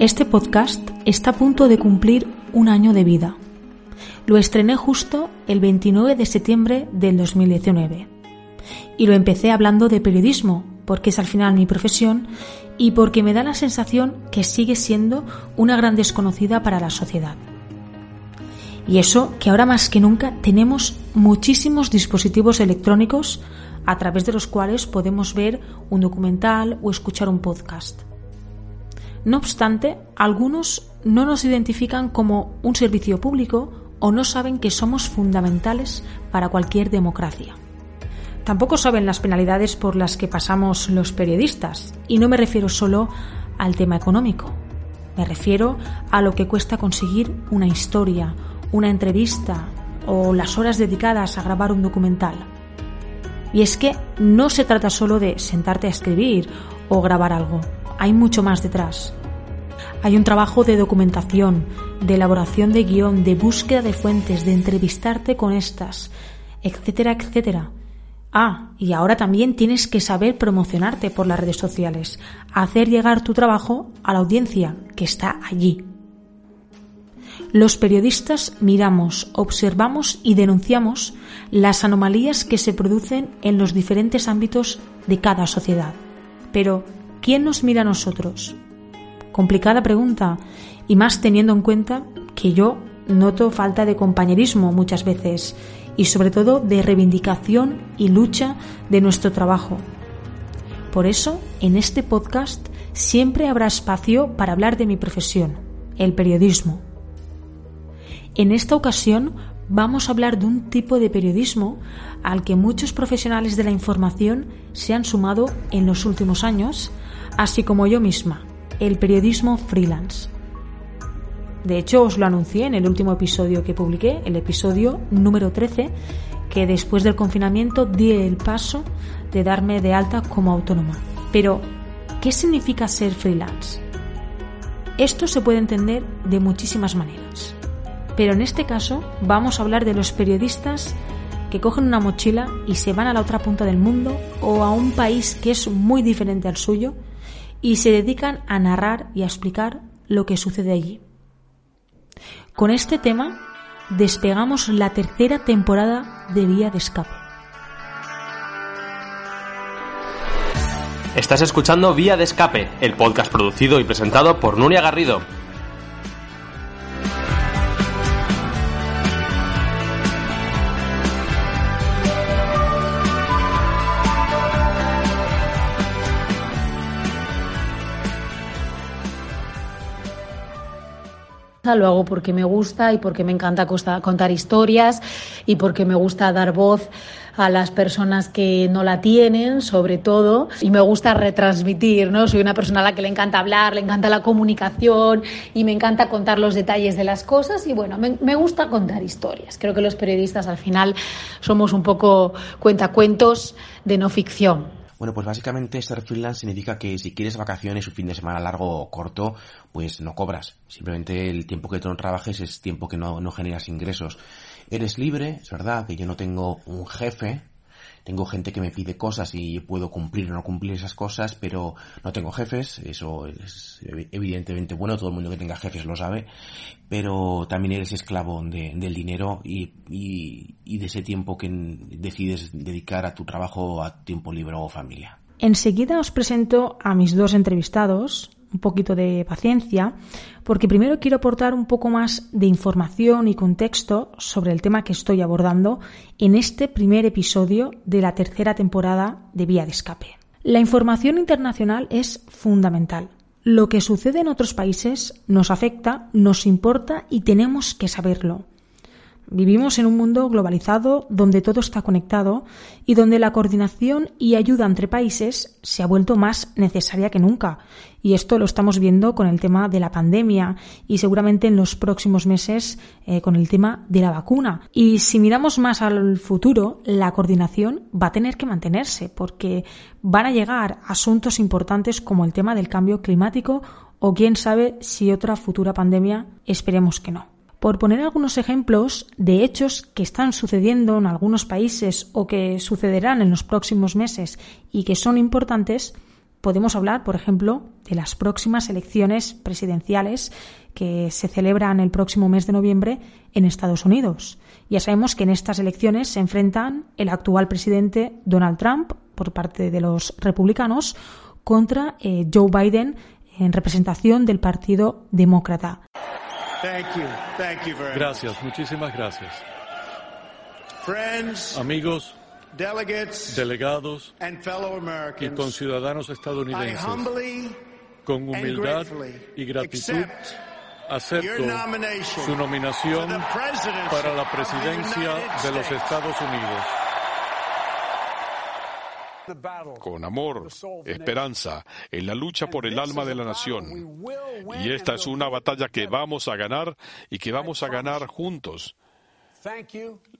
Este podcast está a punto de cumplir un año de vida. Lo estrené justo el 29 de septiembre del 2019. Y lo empecé hablando de periodismo, porque es al final mi profesión y porque me da la sensación que sigue siendo una gran desconocida para la sociedad. Y eso que ahora más que nunca tenemos muchísimos dispositivos electrónicos a través de los cuales podemos ver un documental o escuchar un podcast. No obstante, algunos no nos identifican como un servicio público o no saben que somos fundamentales para cualquier democracia. Tampoco saben las penalidades por las que pasamos los periodistas, y no me refiero solo al tema económico. Me refiero a lo que cuesta conseguir una historia, una entrevista o las horas dedicadas a grabar un documental. Y es que no se trata solo de sentarte a escribir o grabar algo hay mucho más detrás. Hay un trabajo de documentación, de elaboración de guion, de búsqueda de fuentes, de entrevistarte con estas, etcétera, etcétera. Ah, y ahora también tienes que saber promocionarte por las redes sociales, hacer llegar tu trabajo a la audiencia que está allí. Los periodistas miramos, observamos y denunciamos las anomalías que se producen en los diferentes ámbitos de cada sociedad. Pero, ¿quién nos mira a nosotros? Complicada pregunta, y más teniendo en cuenta que yo noto falta de compañerismo muchas veces y sobre todo de reivindicación y lucha de nuestro trabajo. Por eso, en este podcast siempre habrá espacio para hablar de mi profesión, el periodismo. En esta ocasión vamos a hablar de un tipo de periodismo al que muchos profesionales de la información se han sumado en los últimos años así como yo misma, el periodismo freelance. De hecho, os lo anuncié en el último episodio que publiqué, el episodio número 13, que después del confinamiento di el paso de darme de alta como autónoma. Pero, ¿qué significa ser freelance? Esto se puede entender de muchísimas maneras. Pero en este caso vamos a hablar de los periodistas que cogen una mochila y se van a la otra punta del mundo o a un país que es muy diferente al suyo y se dedican a narrar y a explicar lo que sucede allí. Con este tema despegamos la tercera temporada de Vía de Escape. Estás escuchando Vía de Escape, el podcast producido y presentado por Nuria Garrido, lo hago porque me gusta y porque me encanta contar historias y porque me gusta dar voz a las personas que no la tienen, sobre todo, y me gusta retransmitir, ¿no? Soy una persona a la que le encanta hablar, le encanta la comunicación y me encanta contar los detalles de las cosas y bueno, me, me gusta contar historias. Creo que los periodistas al final somos un poco cuentacuentos de no ficción. Bueno, pues básicamente ser freelance significa que si quieres vacaciones un fin de semana largo o corto, pues no cobras. Simplemente el tiempo que tú no trabajes es tiempo que no, no generas ingresos. Eres libre, es verdad que yo no tengo un jefe, tengo gente que me pide cosas y puedo cumplir o no cumplir esas cosas, pero no tengo jefes, eso es evidentemente bueno, todo el mundo que tenga jefes lo sabe, pero también eres esclavo del dinero y, y de ese tiempo que decides dedicar a tu trabajo, a tiempo libre o familia. Enseguida os presento a mis dos entrevistados, un poquito de paciencia, porque primero quiero aportar un poco más de información y contexto sobre el tema que estoy abordando en este primer episodio de la tercera temporada de Vía de Escape. La información internacional es fundamental. Lo que sucede en otros países nos afecta, nos importa y tenemos que saberlo. Vivimos en un mundo globalizado donde todo está conectado y donde la coordinación y ayuda entre países se ha vuelto más necesaria que nunca. Y esto lo estamos viendo con el tema de la pandemia y seguramente en los próximos meses eh, con el tema de la vacuna. Y si miramos más al futuro, la coordinación va a tener que mantenerse porque van a llegar asuntos importantes como el tema del cambio climático o quién sabe si otra futura pandemia, esperemos que no. Por poner algunos ejemplos de hechos que están sucediendo en algunos países o que sucederán en los próximos meses y que son importantes, podemos hablar, por ejemplo, de las próximas elecciones presidenciales que se celebran el próximo mes de noviembre en Estados Unidos. Ya sabemos que en estas elecciones se enfrentan el actual presidente Donald Trump por parte de los republicanos contra eh, Joe Biden en representación del Partido Demócrata. Gracias, muchísimas gracias. Amigos, delegados y conciudadanos estadounidenses, con humildad y gratitud acepto su nominación para la presidencia de los Estados Unidos con amor, esperanza, en la lucha por el alma de la nación. Y esta es una batalla que vamos a ganar y que vamos a ganar juntos.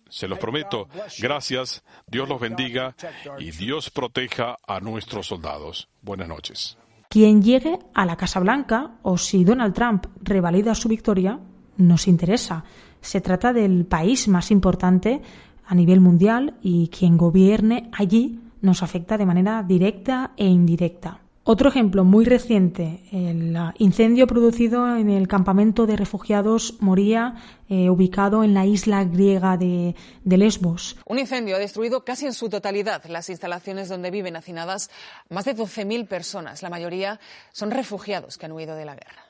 Se los prometo. Gracias. Dios los bendiga y Dios proteja a nuestros soldados. Buenas noches. Quien llegue a la Casa Blanca o si Donald Trump revalida su victoria, nos interesa. Se trata del país más importante a nivel mundial y quien gobierne allí nos afecta de manera directa e indirecta. Otro ejemplo muy reciente, el incendio producido en el campamento de refugiados Moría, eh, ubicado en la isla griega de, de, Lesbos. Un incendio ha destruido casi en su totalidad las instalaciones donde viven hacinadas más de 12.000 personas. La mayoría son refugiados que han huido de la guerra.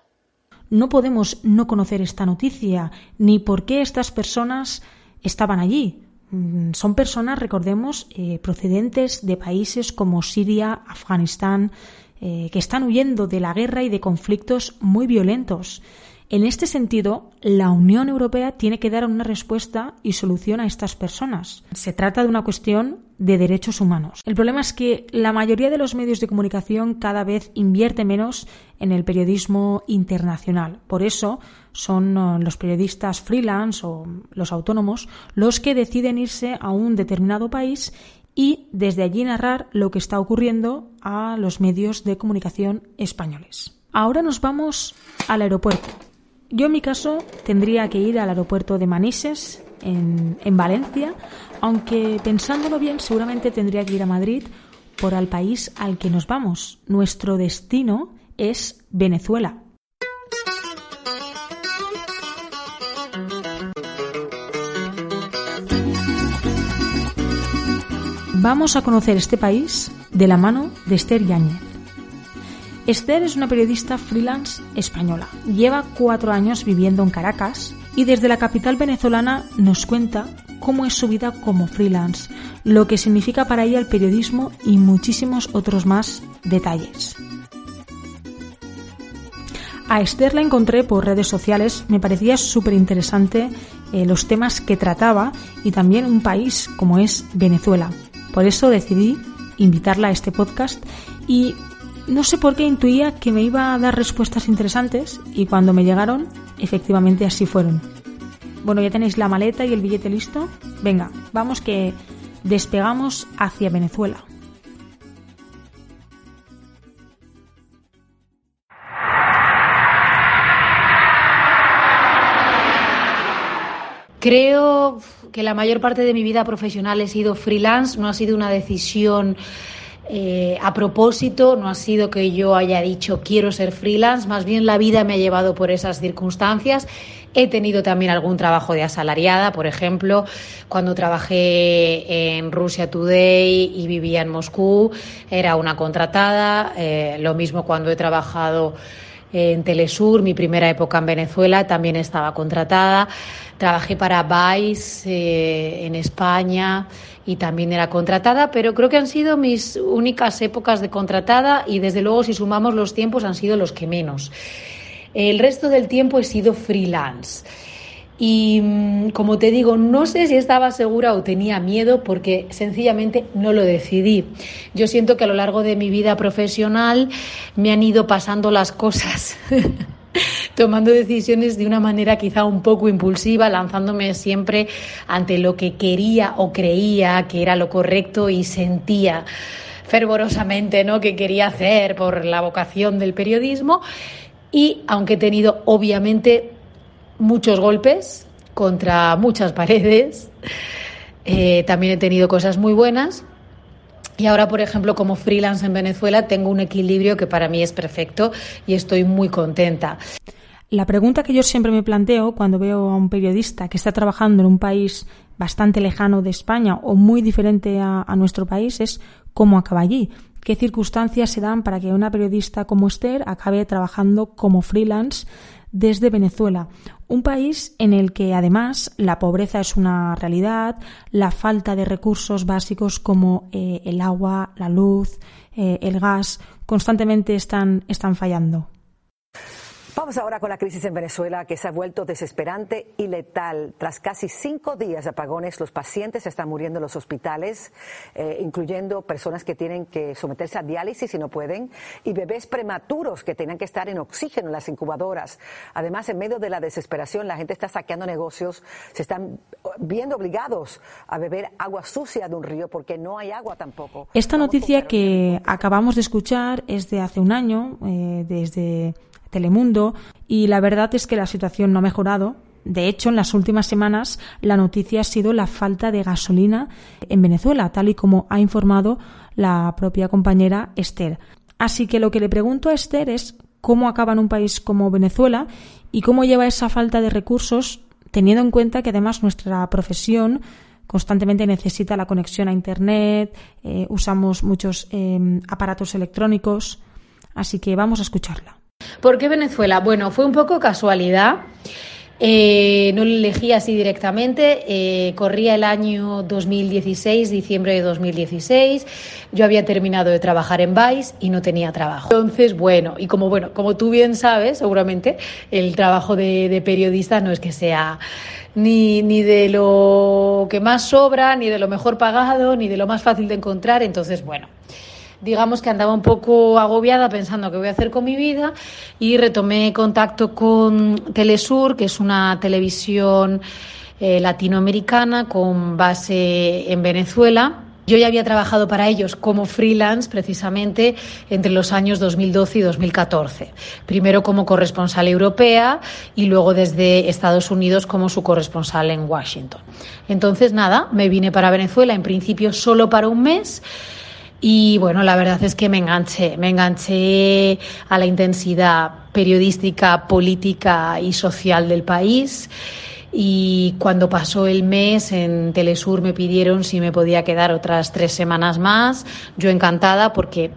No podemos no conocer esta noticia, ni por qué estas personas estaban allí. Mm, son personas, recordemos, eh, procedentes de países como Siria, Afganistán, eh, que están huyendo de la guerra y de conflictos muy violentos. En este sentido, la Unión Europea tiene que dar una respuesta y solución a estas personas. Se trata de una cuestión de derechos humanos. El problema es que la mayoría de los medios de comunicación cada vez invierte menos en el periodismo internacional. Por eso son uh, los periodistas freelance o los autónomos los que deciden irse a un determinado país y desde allí narrar lo que está ocurriendo a los medios de comunicación españoles. Ahora nos vamos al aeropuerto. Yo en mi caso tendría que ir al aeropuerto de Manises, en, en Valencia, aunque pensándolo bien seguramente tendría que ir a Madrid por al país al que nos vamos. Nuestro destino es Venezuela. Vamos a conocer este país de la mano de Esther Yáñez. Esther es una periodista freelance española. Lleva cuatro años viviendo en Caracas y desde la capital venezolana nos cuenta cómo es su vida como freelance, lo que significa para ella el periodismo y muchísimos otros más detalles. A Esther la encontré por redes sociales, me parecía súper interesante eh, los temas que trataba y también un país como es Venezuela. Por eso decidí invitarla a este podcast y no sé por qué intuía que me iba a dar respuestas interesantes y cuando me llegaron, efectivamente así fueron. Bueno, ya tenéis la maleta y el billete listo. Venga, vamos que despegamos hacia Venezuela. Creo que la mayor parte de mi vida profesional he sido freelance, no ha sido una decisión eh, a propósito, no ha sido que yo haya dicho quiero ser freelance, más bien la vida me ha llevado por esas circunstancias. He tenido también algún trabajo de asalariada, por ejemplo, cuando trabajé en Rusia Today y vivía en Moscú, era una contratada. Eh, lo mismo cuando he trabajado en Telesur, mi primera época en Venezuela, también estaba contratada. Trabajé para Vice eh, en España y también era contratada, pero creo que han sido mis únicas épocas de contratada y desde luego si sumamos los tiempos han sido los que menos. El resto del tiempo he sido freelance. Y mm, como te digo, no sé si estaba segura o tenía miedo porque sencillamente no lo decidí. Yo siento que a lo largo de mi vida profesional me han ido pasando las cosas. tomando decisiones de una manera quizá un poco impulsiva, lanzándome siempre ante lo que quería o creía que era lo correcto y sentía fervorosamente ¿no? que quería hacer por la vocación del periodismo. Y aunque he tenido obviamente muchos golpes contra muchas paredes. Eh, también he tenido cosas muy buenas. Y ahora, por ejemplo, como freelance en Venezuela, tengo un equilibrio que para mí es perfecto y estoy muy contenta. La pregunta que yo siempre me planteo cuando veo a un periodista que está trabajando en un país bastante lejano de España o muy diferente a, a nuestro país es cómo acaba allí qué circunstancias se dan para que una periodista como Esther acabe trabajando como freelance desde Venezuela, un país en el que además la pobreza es una realidad, la falta de recursos básicos como eh, el agua, la luz, eh, el gas, constantemente están, están fallando. Vamos ahora con la crisis en Venezuela que se ha vuelto desesperante y letal. Tras casi cinco días de apagones, los pacientes están muriendo en los hospitales, eh, incluyendo personas que tienen que someterse a diálisis y no pueden, y bebés prematuros que tienen que estar en oxígeno en las incubadoras. Además, en medio de la desesperación, la gente está saqueando negocios, se están viendo obligados a beber agua sucia de un río porque no hay agua tampoco. Esta noticia que acabamos de escuchar es de hace un año, eh, desde Telemundo y la verdad es que la situación no ha mejorado. De hecho, en las últimas semanas la noticia ha sido la falta de gasolina en Venezuela, tal y como ha informado la propia compañera Esther. Así que lo que le pregunto a Esther es cómo acaba en un país como Venezuela y cómo lleva esa falta de recursos, teniendo en cuenta que además nuestra profesión constantemente necesita la conexión a Internet, eh, usamos muchos eh, aparatos electrónicos. Así que vamos a escucharla. ¿Por qué Venezuela? Bueno, fue un poco casualidad. Eh, no lo elegí así directamente. Eh, corría el año 2016, diciembre de 2016. Yo había terminado de trabajar en Vice y no tenía trabajo. Entonces, bueno, y como bueno, como tú bien sabes, seguramente el trabajo de, de periodista no es que sea ni, ni de lo que más sobra, ni de lo mejor pagado, ni de lo más fácil de encontrar. Entonces, bueno digamos que andaba un poco agobiada pensando qué voy a hacer con mi vida y retomé contacto con Telesur, que es una televisión eh, latinoamericana con base en Venezuela. Yo ya había trabajado para ellos como freelance precisamente entre los años 2012 y 2014. Primero como corresponsal europea y luego desde Estados Unidos como su corresponsal en Washington. Entonces, nada, me vine para Venezuela en principio solo para un mes y bueno, la verdad es que me enganché, me enganché a la intensidad periodística, política y social del país. Y cuando pasó el mes en Telesur me pidieron si me podía quedar otras tres semanas más. Yo encantada porque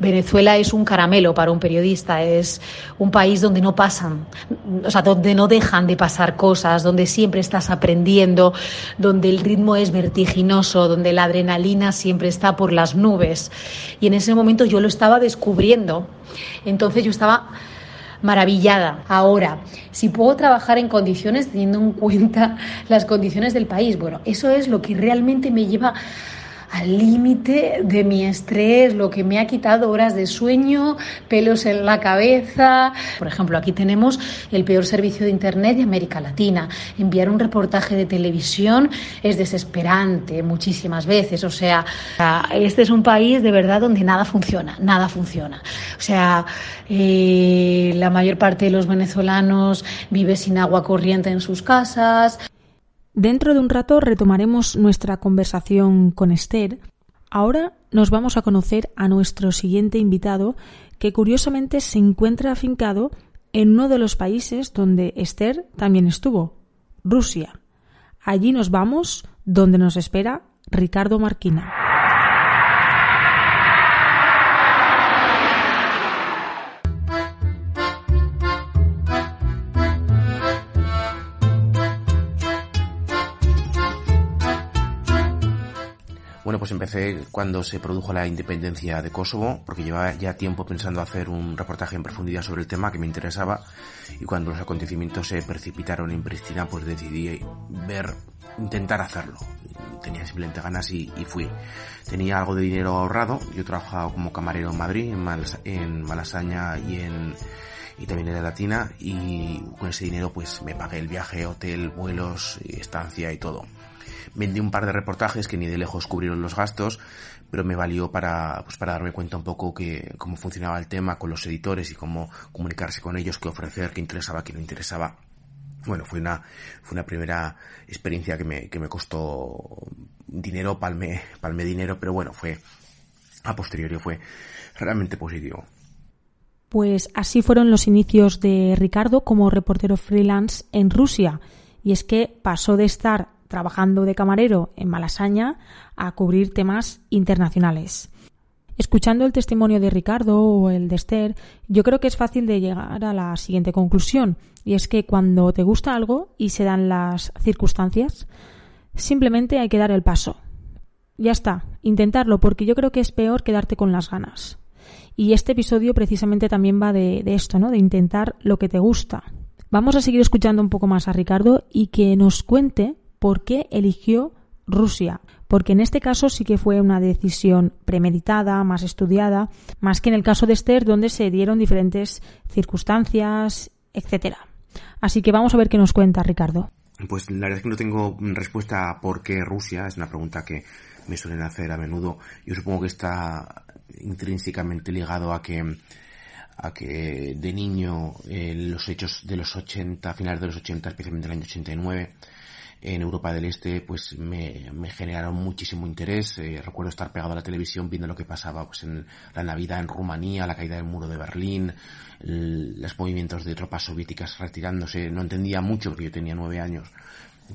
Venezuela es un caramelo para un periodista, es un país donde no pasan, o sea, donde no dejan de pasar cosas, donde siempre estás aprendiendo, donde el ritmo es vertiginoso, donde la adrenalina siempre está por las nubes. Y en ese momento yo lo estaba descubriendo. Entonces yo estaba maravillada. Ahora, si puedo trabajar en condiciones teniendo en cuenta las condiciones del país, bueno, eso es lo que realmente me lleva al límite de mi estrés, lo que me ha quitado horas de sueño, pelos en la cabeza. Por ejemplo, aquí tenemos el peor servicio de Internet de América Latina. Enviar un reportaje de televisión es desesperante muchísimas veces. O sea, este es un país de verdad donde nada funciona, nada funciona. O sea, eh, la mayor parte de los venezolanos vive sin agua corriente en sus casas. Dentro de un rato retomaremos nuestra conversación con Esther. Ahora nos vamos a conocer a nuestro siguiente invitado, que curiosamente se encuentra afincado en uno de los países donde Esther también estuvo, Rusia. Allí nos vamos, donde nos espera Ricardo Marquina. Bueno, pues empecé cuando se produjo la independencia de Kosovo, porque llevaba ya tiempo pensando hacer un reportaje en profundidad sobre el tema que me interesaba y cuando los acontecimientos se precipitaron en Pristina, pues decidí ver, intentar hacerlo. Tenía simplemente ganas y, fui. Tenía algo de dinero ahorrado, yo trabajaba como camarero en Madrid, en, en Malasaña y en y también en la Latina y con ese dinero pues me pagué el viaje, hotel, vuelos, estancia y todo vendí un par de reportajes que ni de lejos cubrieron los gastos, pero me valió para, pues para darme cuenta un poco que cómo funcionaba el tema con los editores y cómo comunicarse con ellos, qué ofrecer, qué interesaba, qué no interesaba. bueno, fue una, fue una primera experiencia que me, que me costó dinero, palme, palme dinero, pero bueno, fue, a posteriori fue realmente positivo. Pues así fueron los inicios de Ricardo como reportero freelance en Rusia. Y es que pasó de estar trabajando de camarero en Malasaña a cubrir temas internacionales. Escuchando el testimonio de Ricardo o el de Esther, yo creo que es fácil de llegar a la siguiente conclusión, y es que cuando te gusta algo y se dan las circunstancias, simplemente hay que dar el paso. Ya está, intentarlo, porque yo creo que es peor quedarte con las ganas. Y este episodio precisamente también va de, esto, ¿no? De intentar lo que te gusta. Vamos a seguir escuchando un poco más a Ricardo y que nos cuente por qué eligió Rusia, porque en este caso sí que fue una decisión premeditada, más estudiada, más que en el caso de Esther, donde se dieron diferentes circunstancias, etcétera. Así que vamos a ver qué nos cuenta Ricardo. Pues la verdad es que no tengo respuesta a por qué Rusia, es una pregunta que me suelen hacer a menudo. Yo supongo que está intrínsecamente ligado a que a que de niño eh, los hechos de los 80, finales de los 80, especialmente el año 89, en Europa del Este pues me, me generaron muchísimo interés. Eh, recuerdo estar pegado a la televisión viendo lo que pasaba pues en la Navidad en Rumanía, la caída del muro de Berlín, los movimientos de tropas soviéticas retirándose. No entendía mucho porque yo tenía nueve años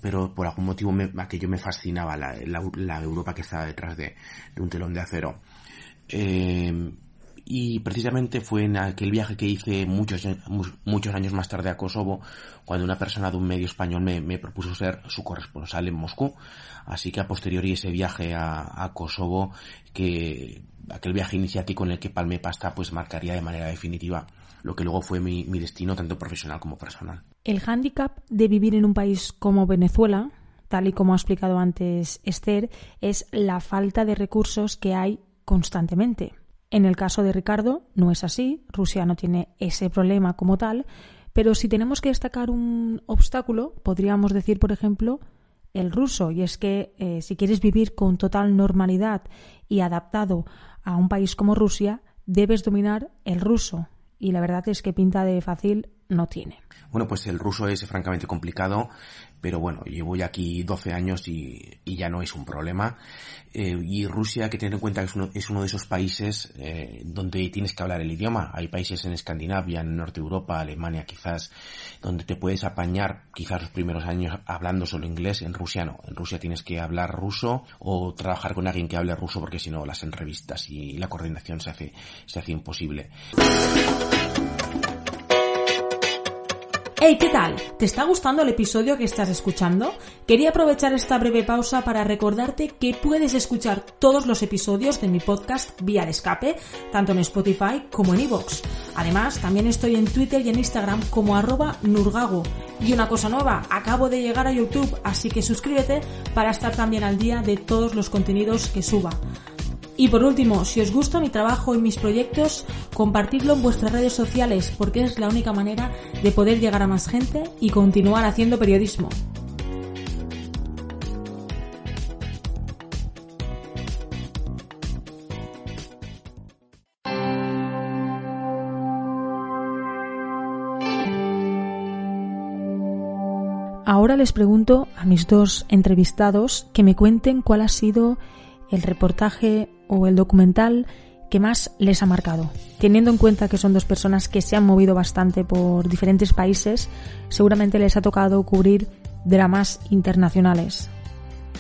pero por algún motivo me, aquello me fascinaba la, la, Europa que estaba detrás de, de un telón de acero. Eh, y precisamente fue en aquel viaje que hice muchos, muchos años más tarde a Kosovo, cuando una persona de un medio español me, propuso ser su corresponsal en Moscú. Así que a posteriori ese viaje a, a Kosovo, que aquel viaje iniciático en el que palmé pasta, pues marcaría de manera definitiva lo que luego fue mi, mi destino, tanto profesional como personal. El hándicap de vivir en un país como Venezuela, tal y como ha explicado antes Esther, es la falta de recursos que hay constantemente. En el caso de Ricardo no es así, Rusia no tiene ese problema como tal, pero si tenemos que destacar un obstáculo, podríamos decir, por ejemplo, el ruso, y es que eh, si quieres vivir con total normalidad y adaptado a un país como Rusia, debes dominar el ruso, y la verdad es que pinta de fácil no tiene. Bueno, pues el ruso es francamente complicado, pero bueno, llevo ya aquí 12 años y, ya no es un problema. Eh, y Rusia, que tener en cuenta que es uno, es uno de esos países eh, donde tienes que hablar el idioma. Hay países en Escandinavia, en Norte Europa, Alemania quizás, donde te puedes apañar quizás los primeros años hablando solo inglés. En Rusia no. En Rusia tienes que hablar ruso o trabajar con alguien que hable ruso porque si no las entrevistas y la coordinación se hace, se hace imposible. Hey, ¿qué tal? ¿Te está gustando el episodio que estás escuchando? Quería aprovechar esta breve pausa para recordarte que puedes escuchar todos los episodios de mi podcast vía de escape, tanto en Spotify como en iVoox. Además, también estoy en Twitter y en Instagram como arroba nurgago. Y una cosa nueva, acabo de llegar a YouTube, así que suscríbete para estar también al día de todos los contenidos que suba. Y por último, si os gusta mi trabajo y mis proyectos, compartidlo en vuestras redes sociales porque es la única manera de poder llegar a más gente y continuar haciendo periodismo. Ahora les pregunto a mis dos entrevistados que me cuenten cuál ha sido el reportaje o el documental que más les ha marcado. Teniendo en cuenta que son dos personas que se han movido bastante por diferentes países, seguramente les ha tocado cubrir dramas internacionales.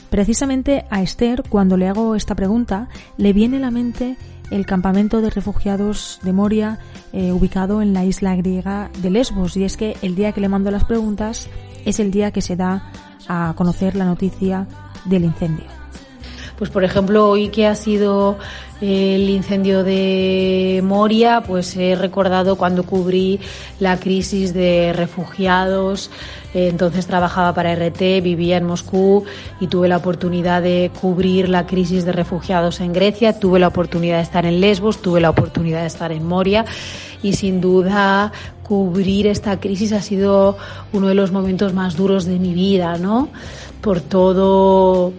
Precisamente a Esther, cuando le hago esta pregunta, le viene a la mente el campamento de refugiados de Moria eh, ubicado en la isla griega de Lesbos y es que el día que le mando las preguntas es el día que se da a conocer la noticia del incendio. Pues por ejemplo, hoy que ha sido el incendio de Moria, pues he recordado cuando cubrí la crisis de refugiados. Entonces trabajaba para RT, vivía en Moscú y tuve la oportunidad de cubrir la crisis de refugiados en Grecia, tuve la oportunidad de estar en Lesbos, tuve la oportunidad de estar en Moria y sin duda cubrir esta crisis ha sido uno de los momentos más duros de mi vida, ¿no? Por todo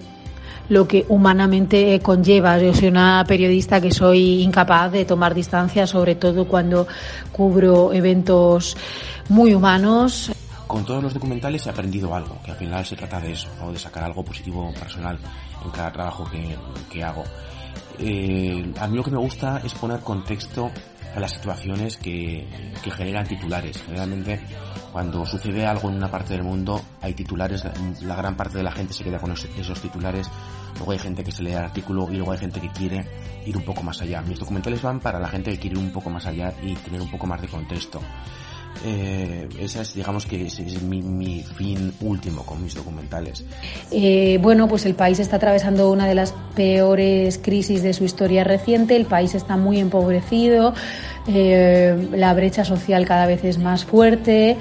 lo que humanamente conlleva. Yo soy una periodista que soy incapaz de tomar distancia, sobre todo cuando cubro eventos muy humanos. con todos los documentales he aprendido algo, que al final se trata de eso, de sacar algo positivo personal en cada trabajo que, hago. Eh, a mí lo que me gusta es poner contexto a las situaciones que, que generan titulares. Generalmente cuando sucede algo en una parte del mundo hay titulares, la gran parte de la gente se queda con esos titulares, luego hay gente que se lee el artículo y luego hay gente que quiere ir un poco más allá. Mis documentales van para la gente que quiere ir un poco más allá y tener un poco más de contexto. Eh, esa es, digamos que es, mi, fin último con mis documentales. Eh, bueno, pues el país está atravesando una de las peores crisis de su historia reciente, el país está muy empobrecido, eh, la brecha social cada vez es más fuerte.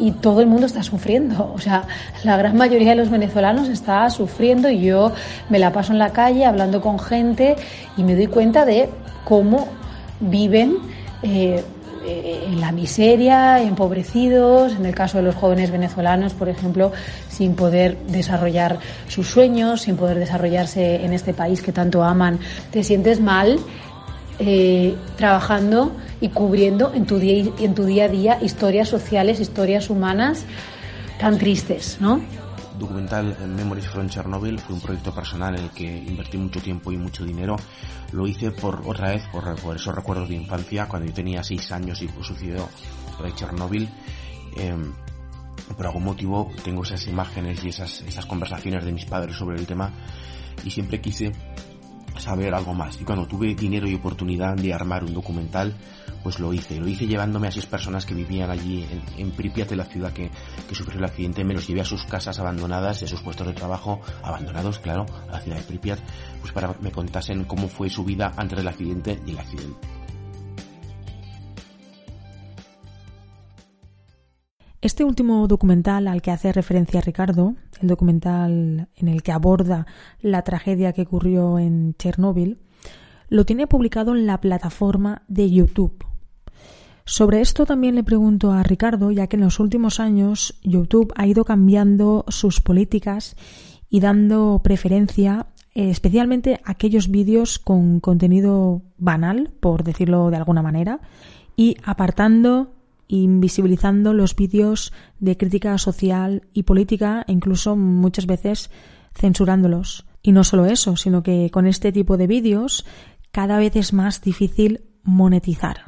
y todo el mundo está sufriendo. O sea, la gran mayoría de los venezolanos está sufriendo y yo me la paso en la calle hablando con gente y me doy cuenta de cómo viven eh, en la miseria, empobrecidos, en el caso de los jóvenes venezolanos, por ejemplo, sin poder desarrollar sus sueños, sin poder desarrollarse en este país que tanto aman. Te sientes mal eh, trabajando y cubriendo en tu, día, en tu día a día historias sociales, historias humanas tan tristes, ¿no? Documental Memories from Chernobyl fue un proyecto personal en el que invertí mucho tiempo y mucho dinero. Lo hice por otra vez, por, esos recuerdos de infancia, cuando yo tenía 6 años y sucedió lo de Chernobyl. Em, por algún motivo tengo esas imágenes y esas, esas conversaciones de mis padres sobre el tema y siempre quise saber algo más. Y cuando tuve dinero y oportunidad de armar un documental, pues lo hice. Lo hice llevándome a seis personas que vivían allí en, Pripyat, la ciudad que, sufrió el accidente. Me los llevé a sus casas abandonadas, de sus puestos de trabajo abandonados, claro, a la ciudad de Pripyat, pues para que me contasen cómo fue su vida antes del accidente y el accidente. Este último documental al que hace referencia Ricardo, el documental en el que aborda la tragedia que ocurrió en Chernóbil, lo tiene publicado en la plataforma de YouTube. Sobre esto también le pregunto a Ricardo, ya que en los últimos años YouTube ha ido cambiando sus políticas y dando preferencia eh, especialmente a aquellos vídeos con contenido banal, por decirlo de alguna manera, y apartando invisibilizando los vídeos de crítica social y política incluso muchas veces censurándolos. Y no solo eso, sino que con este tipo de vídeos cada vez es más difícil monetizar.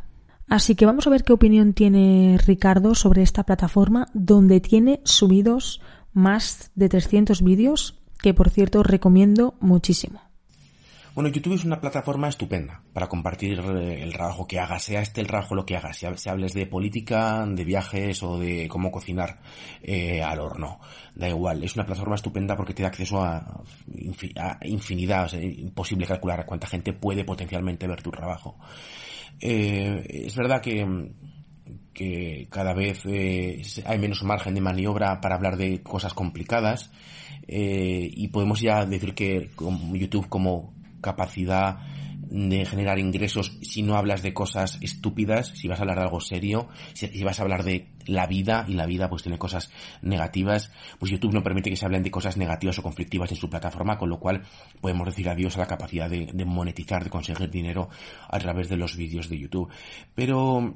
Así que vamos a ver qué opinión tiene Ricardo sobre esta plataforma donde tiene subidos más de 300 vídeos que por cierto recomiendo muchísimo. Bueno, YouTube es una plataforma estupenda para compartir eh, el trabajo que hagas, sea este el trabajo lo que hagas, si hables de política, de viajes o de cómo cocinar eh, al horno, da igual, es una plataforma estupenda porque te da acceso a, infinidad, es imposible calcular cuánta gente puede potencialmente ver tu trabajo. Eh, es verdad que cada vez hay menos margen de maniobra para hablar de cosas complicadas y podemos ya decir que YouTube como capacidad de generar ingresos si no hablas de cosas estúpidas, si vas a hablar de algo serio, si, vas a hablar de la vida y la vida pues tiene cosas negativas, pues YouTube no permite que se hablen de cosas negativas o conflictivas en su plataforma, con lo cual podemos decir adiós a la capacidad de, monetizar, de conseguir dinero a través de los vídeos de YouTube. Pero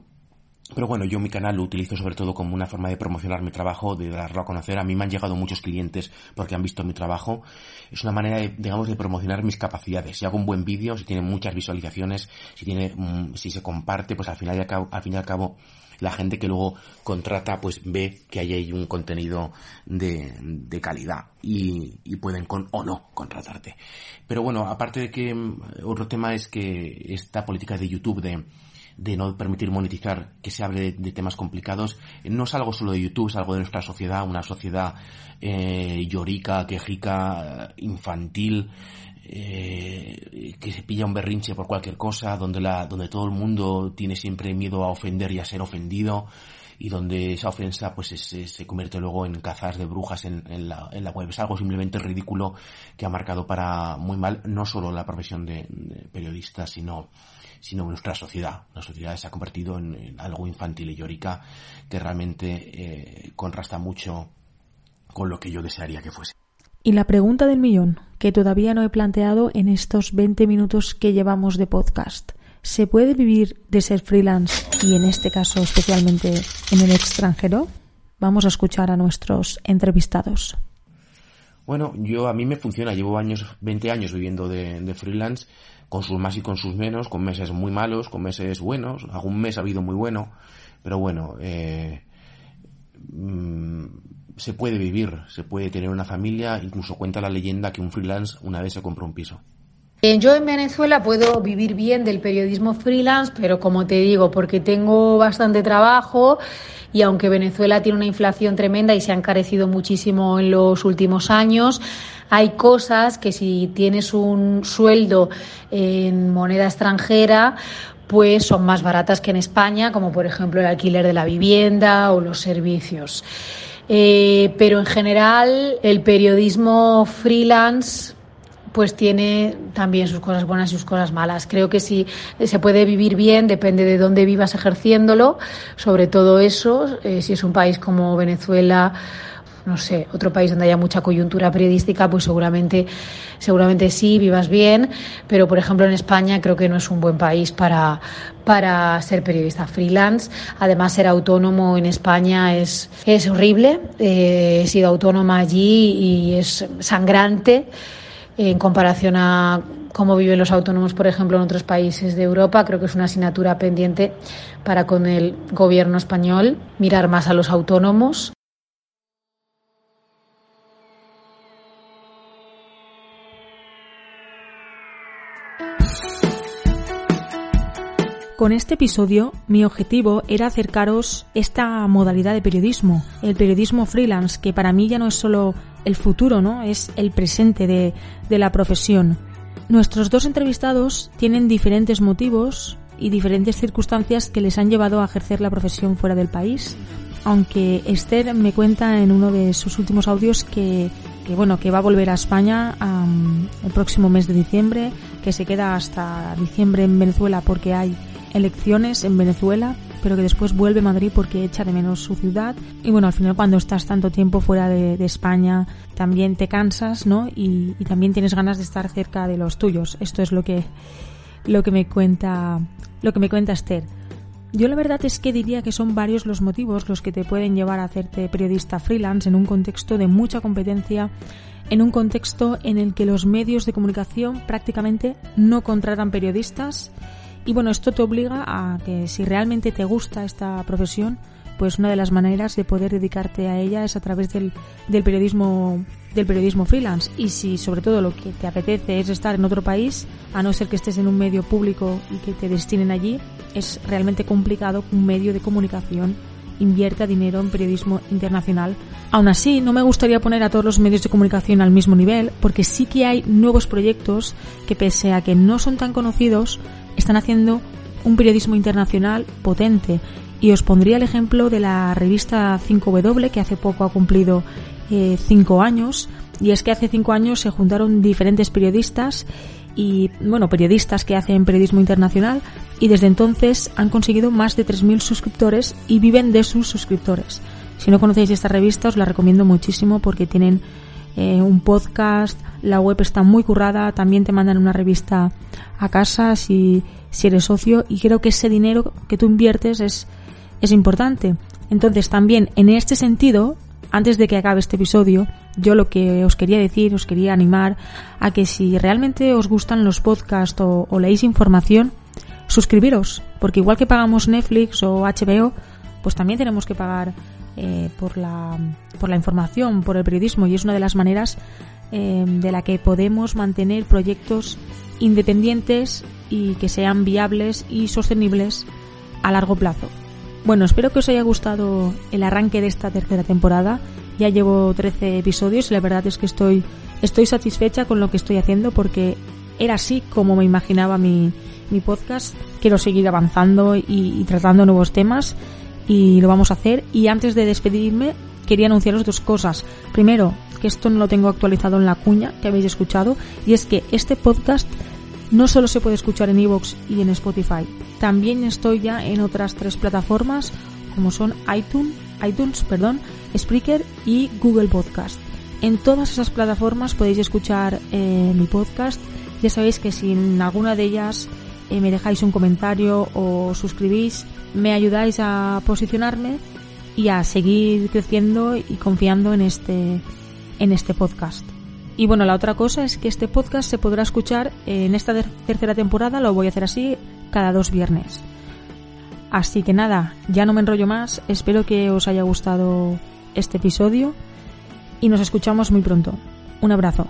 pero bueno, yo mi canal lo utilizo sobre todo como una forma de promocionar mi trabajo, de darlo a conocer. A mí me han llegado muchos clientes porque han visto mi trabajo. Es una manera, de, digamos, de promocionar mis capacidades. Si hago un buen vídeo, si tiene muchas visualizaciones, si tiene, mm, si se comparte, pues al final y al cabo, al fin y al cabo, la gente que luego contrata, pues ve que hay ahí un contenido de, de calidad y, y pueden con o no contratarte. Pero bueno, aparte de que mm, otro tema es que esta política de YouTube de de no permitir monetizar que se hable de, temas complicados, no es algo solo de YouTube, es algo de nuestra sociedad, una sociedad eh, llorica, quejica, infantil, eh, que se pilla un berrinche por cualquier cosa, donde, la, donde todo el mundo tiene siempre miedo a ofender y a ser ofendido, y donde esa ofensa pues se, se convierte luego en cazas de brujas en, en, la, en la web. Es algo simplemente ridículo que ha marcado para muy mal no solo la profesión de periodista, sino sino nuestra sociedad. La sociedad se ha convertido en, algo infantil y llorica que realmente eh, contrasta mucho con lo que yo desearía que fuese. Y la pregunta del millón, que todavía no he planteado en estos 20 minutos que llevamos de podcast. ¿Se puede vivir de ser freelance y en este caso especialmente en el extranjero? Vamos a escuchar a nuestros entrevistados. Bueno, yo a mí me funciona, llevo años, 20 años viviendo de, freelance, con sus más y con sus menos, con meses muy malos, con meses buenos, algún mes ha habido muy bueno, pero bueno, eh, mm, se puede vivir, se puede tener una familia, incluso cuenta la leyenda que un freelance una vez se compró un piso. Yo en Venezuela puedo vivir bien del periodismo freelance, pero como te digo, porque tengo bastante trabajo y aunque Venezuela tiene una inflación tremenda y se ha encarecido muchísimo en los últimos años, hay cosas que si tienes un sueldo en moneda extranjera, pues son más baratas que en España, como por ejemplo el alquiler de la vivienda o los servicios. Eh, pero en general el periodismo freelance pues tiene también sus cosas buenas y sus cosas malas. Creo que si se puede vivir bien, depende de dónde vivas ejerciéndolo, sobre todo eso, eh, si es un país como Venezuela, no sé, otro país donde haya mucha coyuntura periodística, pues seguramente, seguramente sí, vivas bien, pero por ejemplo en España creo que no es un buen país para, para ser periodista freelance. Además, ser autónomo en España es, es horrible. Eh, he sido autónoma allí y es sangrante en comparación a cómo viven los autónomos, por ejemplo, en otros países de Europa. Creo que es una asignatura pendiente para con el gobierno español mirar más a los autónomos. Con este episodio mi objetivo era acercaros esta modalidad de periodismo, el periodismo freelance, que para mí ya no es solo el futuro, ¿no? Es el presente de, de la profesión. Nuestros dos entrevistados tienen diferentes motivos y diferentes circunstancias que les han llevado a ejercer la profesión fuera del país. Aunque Esther me cuenta en uno de sus últimos audios que, que bueno, que va a volver a España el próximo mes de diciembre, que se queda hasta diciembre en Venezuela porque hay elecciones en Venezuela, pero que después vuelve a Madrid porque echa de menos su ciudad. Y bueno, al final cuando estás tanto tiempo fuera de, España, también te cansas, ¿no? Y, también tienes ganas de estar cerca de los tuyos. Esto es lo que, lo que me cuenta, lo que me cuenta Esther. Yo la verdad es que diría que son varios los motivos los que te pueden llevar a hacerte periodista freelance en un contexto de mucha competencia, en un contexto en el que los medios de comunicación prácticamente no contratan periodistas y bueno, esto te obliga a que si realmente te gusta esta profesión, pues una de las maneras de poder dedicarte a ella es a través del, del periodismo del periodismo freelance y si sobre todo lo que te apetece es estar en otro país, a no ser que estés en un medio público y que te destinen allí, es realmente complicado que un medio de comunicación invierta dinero en periodismo internacional. Aún así, no me gustaría poner a todos los medios de comunicación al mismo nivel, porque sí que hay nuevos proyectos que pese a que no son tan conocidos, están haciendo un periodismo internacional potente. Y os pondría el ejemplo de la revista 5W, que hace poco ha cumplido eh, cinco años. Y es que hace cinco años se juntaron diferentes periodistas y, bueno, periodistas que hacen periodismo internacional y desde entonces han conseguido más de 3.000 suscriptores y viven de sus suscriptores. Si no conocéis esta revista os la recomiendo muchísimo porque tienen eh, un podcast, la web está muy currada, también te mandan una revista a casa si, si eres socio y creo que ese dinero que tú inviertes es, es importante. Entonces también en este sentido, antes de que acabe este episodio, yo lo que os quería decir, os quería animar a que si realmente os gustan los podcasts o, o leéis información, suscribiros, porque igual que pagamos Netflix o HBO, pues también tenemos que pagar eh, por, la, por la información, por el periodismo y es una de las maneras eh, de la que podemos mantener proyectos independientes y que sean viables y sostenibles a largo plazo. Bueno, espero que os haya gustado el arranque de esta tercera temporada. Ya llevo 13 episodios y la verdad es que estoy, estoy satisfecha con lo que estoy haciendo porque era así como me imaginaba mi, mi podcast. Quiero seguir avanzando y tratando nuevos temas y lo vamos a hacer. Y antes de despedirme, quería anunciaros dos cosas. Primero, que esto no lo tengo actualizado en la cuña que habéis escuchado, y es que este podcast no solo se puede escuchar en Evox y en Spotify, también estoy ya en otras tres plataformas como son iTunes, iTunes, perdón, Spreaker y Google Podcast. En todas esas plataformas podéis escuchar eh, mi podcast. Ya sabéis que si en alguna de ellas eh, me dejáis un comentario o suscribís, me ayudáis a posicionarme y a seguir creciendo y confiando en este, en este podcast. Y bueno, la otra cosa es que este podcast se podrá escuchar en esta tercera temporada, lo voy a hacer así cada dos viernes. Así que nada, ya no me enrollo más, espero que os haya gustado este episodio y nos escuchamos muy pronto. Un abrazo.